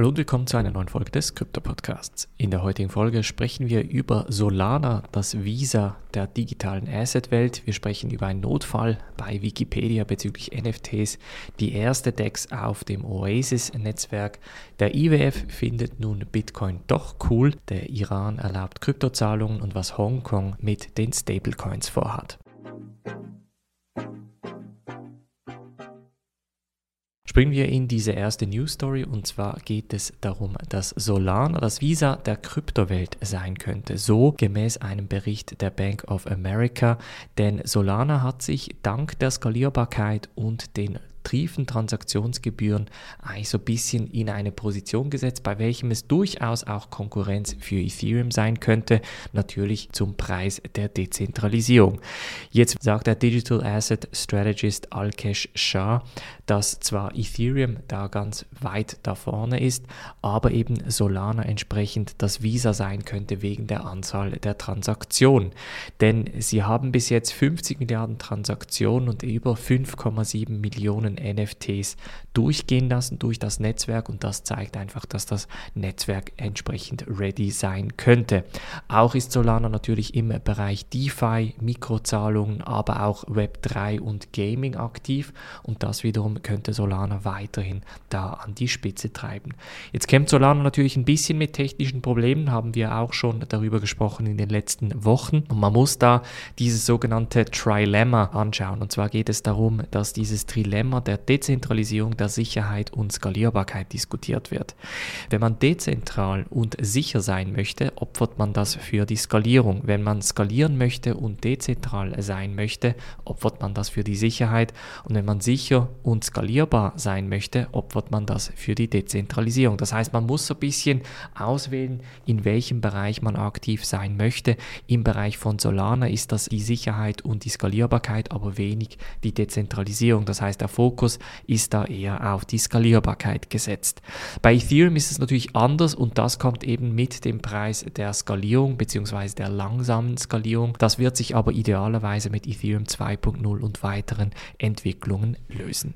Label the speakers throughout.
Speaker 1: Hallo und willkommen zu einer neuen Folge des Krypto-Podcasts. In der heutigen Folge sprechen wir über Solana, das Visa der digitalen Asset-Welt. Wir sprechen über einen Notfall bei Wikipedia bezüglich NFTs, die erste DEX auf dem Oasis-Netzwerk. Der IWF findet nun Bitcoin doch cool. Der Iran erlaubt Kryptozahlungen und was Hongkong mit den Stablecoins vorhat. Springen wir in diese erste News Story und zwar geht es darum, dass Solana das Visa der Kryptowelt sein könnte. So gemäß einem Bericht der Bank of America, denn Solana hat sich dank der Skalierbarkeit und den tiefen Transaktionsgebühren eigentlich so ein bisschen in eine Position gesetzt, bei welchem es durchaus auch Konkurrenz für Ethereum sein könnte, natürlich zum Preis der Dezentralisierung. Jetzt sagt der Digital Asset Strategist Alkesh Shah, dass zwar Ethereum da ganz weit da vorne ist, aber eben Solana entsprechend das Visa sein könnte wegen der Anzahl der Transaktionen. Denn sie haben bis jetzt 50 Milliarden Transaktionen und über 5,7 Millionen Millionen NFTs durchgehen lassen durch das Netzwerk und das zeigt einfach, dass das Netzwerk entsprechend ready sein könnte. Auch ist Solana natürlich im Bereich DeFi, Mikrozahlungen, aber auch Web3 und Gaming aktiv und das wiederum könnte Solana weiterhin da an die Spitze treiben. Jetzt kämpft Solana natürlich ein bisschen mit technischen Problemen, haben wir auch schon darüber gesprochen in den letzten Wochen und man muss da dieses sogenannte Trilemma anschauen und zwar geht es darum, dass dieses Trilemma der Dezentralisierung, der Sicherheit und Skalierbarkeit diskutiert wird. Wenn man dezentral und sicher sein möchte, opfert man das für die Skalierung. Wenn man skalieren möchte und dezentral sein möchte, opfert man das für die Sicherheit. Und wenn man sicher und skalierbar sein möchte, opfert man das für die Dezentralisierung. Das heißt, man muss so ein bisschen auswählen, in welchem Bereich man aktiv sein möchte. Im Bereich von Solana ist das die Sicherheit und die Skalierbarkeit, aber wenig die Dezentralisierung. Das heißt, der Fokus Fokus ist da eher auf die Skalierbarkeit gesetzt. Bei Ethereum ist es natürlich anders und das kommt eben mit dem Preis der Skalierung bzw. der langsamen Skalierung. Das wird sich aber idealerweise mit Ethereum 2.0 und weiteren Entwicklungen lösen.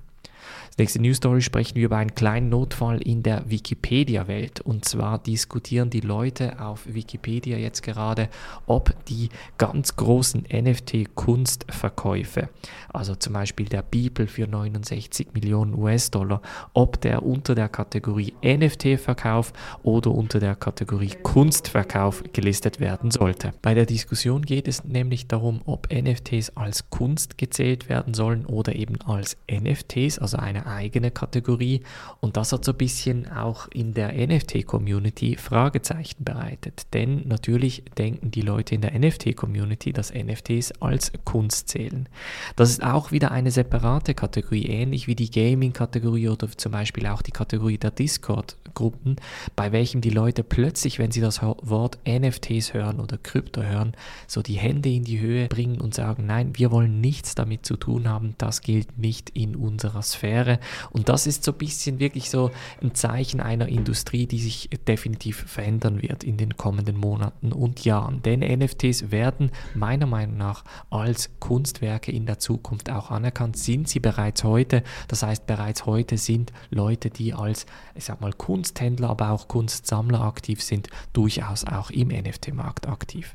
Speaker 1: Nächste News Story sprechen wir über einen kleinen Notfall in der Wikipedia-Welt. Und zwar diskutieren die Leute auf Wikipedia jetzt gerade, ob die ganz großen NFT-Kunstverkäufe, also zum Beispiel der Bibel für 69 Millionen US-Dollar, ob der unter der Kategorie NFT-Verkauf oder unter der Kategorie Kunstverkauf gelistet werden sollte. Bei der Diskussion geht es nämlich darum, ob NFTs als Kunst gezählt werden sollen oder eben als NFTs, also eine eigene Kategorie und das hat so ein bisschen auch in der NFT-Community Fragezeichen bereitet. Denn natürlich denken die Leute in der NFT-Community, dass NFTs als Kunst zählen. Das ist auch wieder eine separate Kategorie, ähnlich wie die Gaming-Kategorie oder zum Beispiel auch die Kategorie der Discord-Gruppen, bei welchem die Leute plötzlich, wenn sie das Wort NFTs hören oder Krypto hören, so die Hände in die Höhe bringen und sagen, nein, wir wollen nichts damit zu tun haben, das gilt nicht in unserer Sphäre. Und das ist so ein bisschen wirklich so ein Zeichen einer Industrie, die sich definitiv verändern wird in den kommenden Monaten und Jahren. Denn NFTs werden meiner Meinung nach als Kunstwerke in der Zukunft auch anerkannt. Sind sie bereits heute? Das heißt, bereits heute sind Leute, die als, ich sag mal, Kunsthändler, aber auch Kunstsammler aktiv sind, durchaus auch im NFT-Markt aktiv.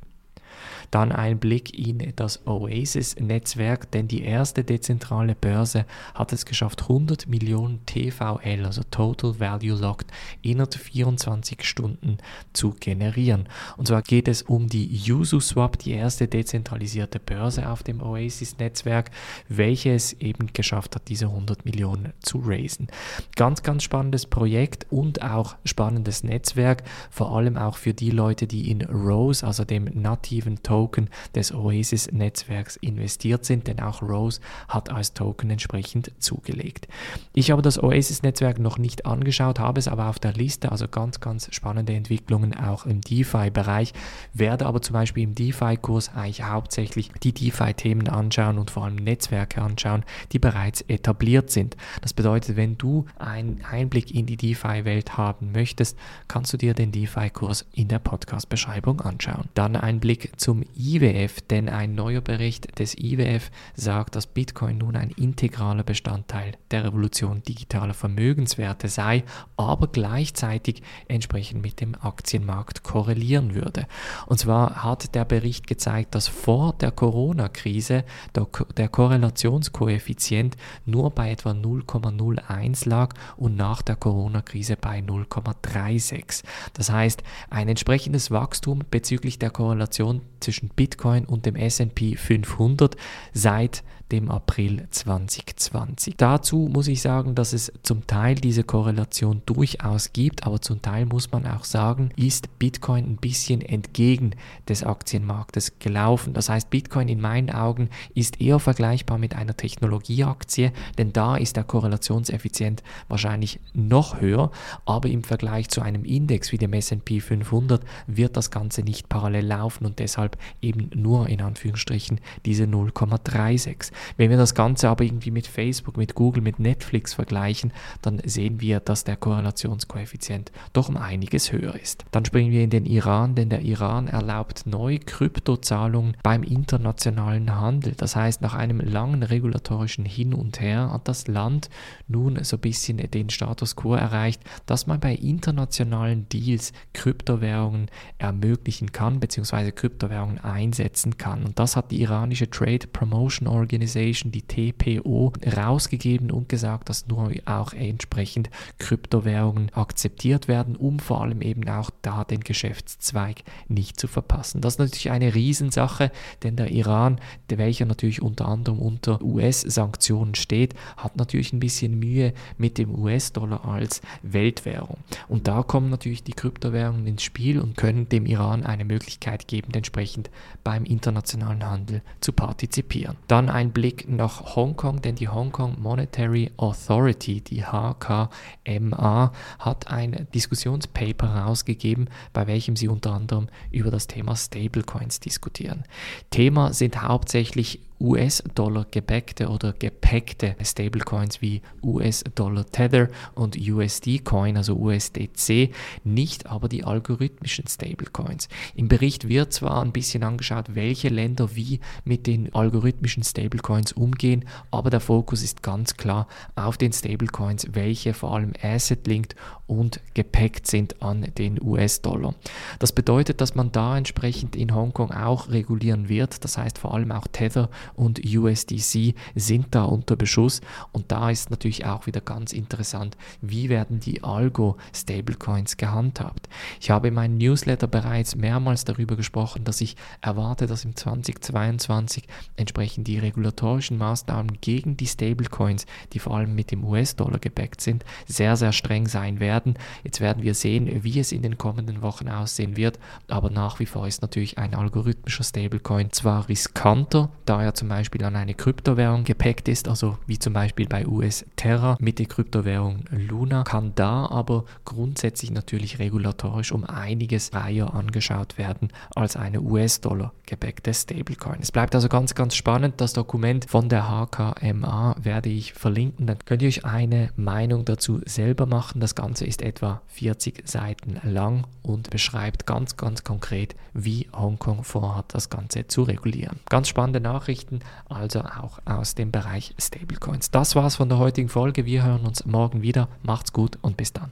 Speaker 1: Dann ein Blick in das Oasis-Netzwerk, denn die erste dezentrale Börse hat es geschafft, 100 Millionen TVL, also Total Value Locked, innerhalb 24 Stunden zu generieren. Und zwar geht es um die UsuSwap, die erste dezentralisierte Börse auf dem Oasis-Netzwerk, welche es eben geschafft hat, diese 100 Millionen zu raisen. Ganz, ganz spannendes Projekt und auch spannendes Netzwerk, vor allem auch für die Leute, die in Rose, also dem nativen Token, Token des Oasis-Netzwerks investiert sind, denn auch Rose hat als Token entsprechend zugelegt. Ich habe das Oasis-Netzwerk noch nicht angeschaut, habe es aber auf der Liste, also ganz, ganz spannende Entwicklungen auch im DeFi-Bereich, werde aber zum Beispiel im DeFi-Kurs eigentlich hauptsächlich die DeFi-Themen anschauen und vor allem Netzwerke anschauen, die bereits etabliert sind. Das bedeutet, wenn du einen Einblick in die DeFi-Welt haben möchtest, kannst du dir den DeFi-Kurs in der Podcast-Beschreibung anschauen. Dann ein Blick zum IWF, denn ein neuer Bericht des IWF sagt, dass Bitcoin nun ein integraler Bestandteil der Revolution digitaler Vermögenswerte sei, aber gleichzeitig entsprechend mit dem Aktienmarkt korrelieren würde. Und zwar hat der Bericht gezeigt, dass vor der Corona-Krise der, der Korrelationskoeffizient nur bei etwa 0,01 lag und nach der Corona-Krise bei 0,36. Das heißt, ein entsprechendes Wachstum bezüglich der Korrelation zwischen Bitcoin und dem SP 500 seit dem April 2020. Dazu muss ich sagen, dass es zum Teil diese Korrelation durchaus gibt, aber zum Teil muss man auch sagen, ist Bitcoin ein bisschen entgegen des Aktienmarktes gelaufen. Das heißt, Bitcoin in meinen Augen ist eher vergleichbar mit einer Technologieaktie, denn da ist der Korrelationseffizient wahrscheinlich noch höher, aber im Vergleich zu einem Index wie dem S&P 500 wird das Ganze nicht parallel laufen und deshalb eben nur in Anführungsstrichen diese 0,36. Wenn wir das Ganze aber irgendwie mit Facebook, mit Google, mit Netflix vergleichen, dann sehen wir, dass der Korrelationskoeffizient doch um einiges höher ist. Dann springen wir in den Iran, denn der Iran erlaubt neu Kryptozahlungen beim internationalen Handel. Das heißt, nach einem langen regulatorischen Hin und Her hat das Land nun so ein bisschen den Status quo erreicht, dass man bei internationalen Deals Kryptowährungen ermöglichen kann, beziehungsweise Kryptowährungen einsetzen kann. Und das hat die iranische Trade Promotion Organization Organization, die TPO, rausgegeben und gesagt, dass nur auch entsprechend Kryptowährungen akzeptiert werden, um vor allem eben auch da den Geschäftszweig nicht zu verpassen. Das ist natürlich eine Riesensache, denn der Iran, welcher natürlich unter anderem unter US-Sanktionen steht, hat natürlich ein bisschen Mühe mit dem US-Dollar als Weltwährung. Und da kommen natürlich die Kryptowährungen ins Spiel und können dem Iran eine Möglichkeit geben, entsprechend beim internationalen Handel zu partizipieren. Dann ein Blick nach Hongkong, denn die Hongkong Monetary Authority, die HKMA, hat ein Diskussionspaper herausgegeben, bei welchem sie unter anderem über das Thema Stablecoins diskutieren. Thema sind hauptsächlich US-Dollar gebackte oder gepackte Stablecoins wie US-Dollar Tether und USD-Coin, also USDC, nicht aber die algorithmischen Stablecoins. Im Bericht wird zwar ein bisschen angeschaut, welche Länder wie mit den algorithmischen Stablecoins umgehen, aber der Fokus ist ganz klar auf den Stablecoins, welche vor allem asset-linked und gepackt sind an den US-Dollar. Das bedeutet, dass man da entsprechend in Hongkong auch regulieren wird, das heißt vor allem auch Tether und USDC sind da unter Beschuss. Und da ist natürlich auch wieder ganz interessant, wie werden die Algo-Stablecoins gehandhabt. Ich habe in meinem Newsletter bereits mehrmals darüber gesprochen, dass ich erwarte, dass im 2022 entsprechend die regulatorischen Maßnahmen gegen die Stablecoins, die vor allem mit dem US-Dollar gebackt sind, sehr, sehr streng sein werden. Jetzt werden wir sehen, wie es in den kommenden Wochen aussehen wird, aber nach wie vor ist natürlich ein algorithmischer Stablecoin zwar riskanter, da er zum Beispiel an eine Kryptowährung gepackt ist, also wie zum Beispiel bei US Terra mit der Kryptowährung Luna, kann da aber grundsätzlich natürlich regulatorisch um einiges freier angeschaut werden als eine US-Dollar gebackte Stablecoin. Es bleibt also ganz, ganz spannend. Das Dokument von der HKMA werde ich verlinken. Dann könnt ihr euch eine Meinung dazu selber machen. Das Ganze ist etwa 40 Seiten lang und beschreibt ganz, ganz konkret, wie Hongkong vorhat, das Ganze zu regulieren. Ganz spannende Nachrichten also auch aus dem Bereich Stablecoins. Das war's von der heutigen Folge. Wir hören uns morgen wieder. Macht's gut und bis dann.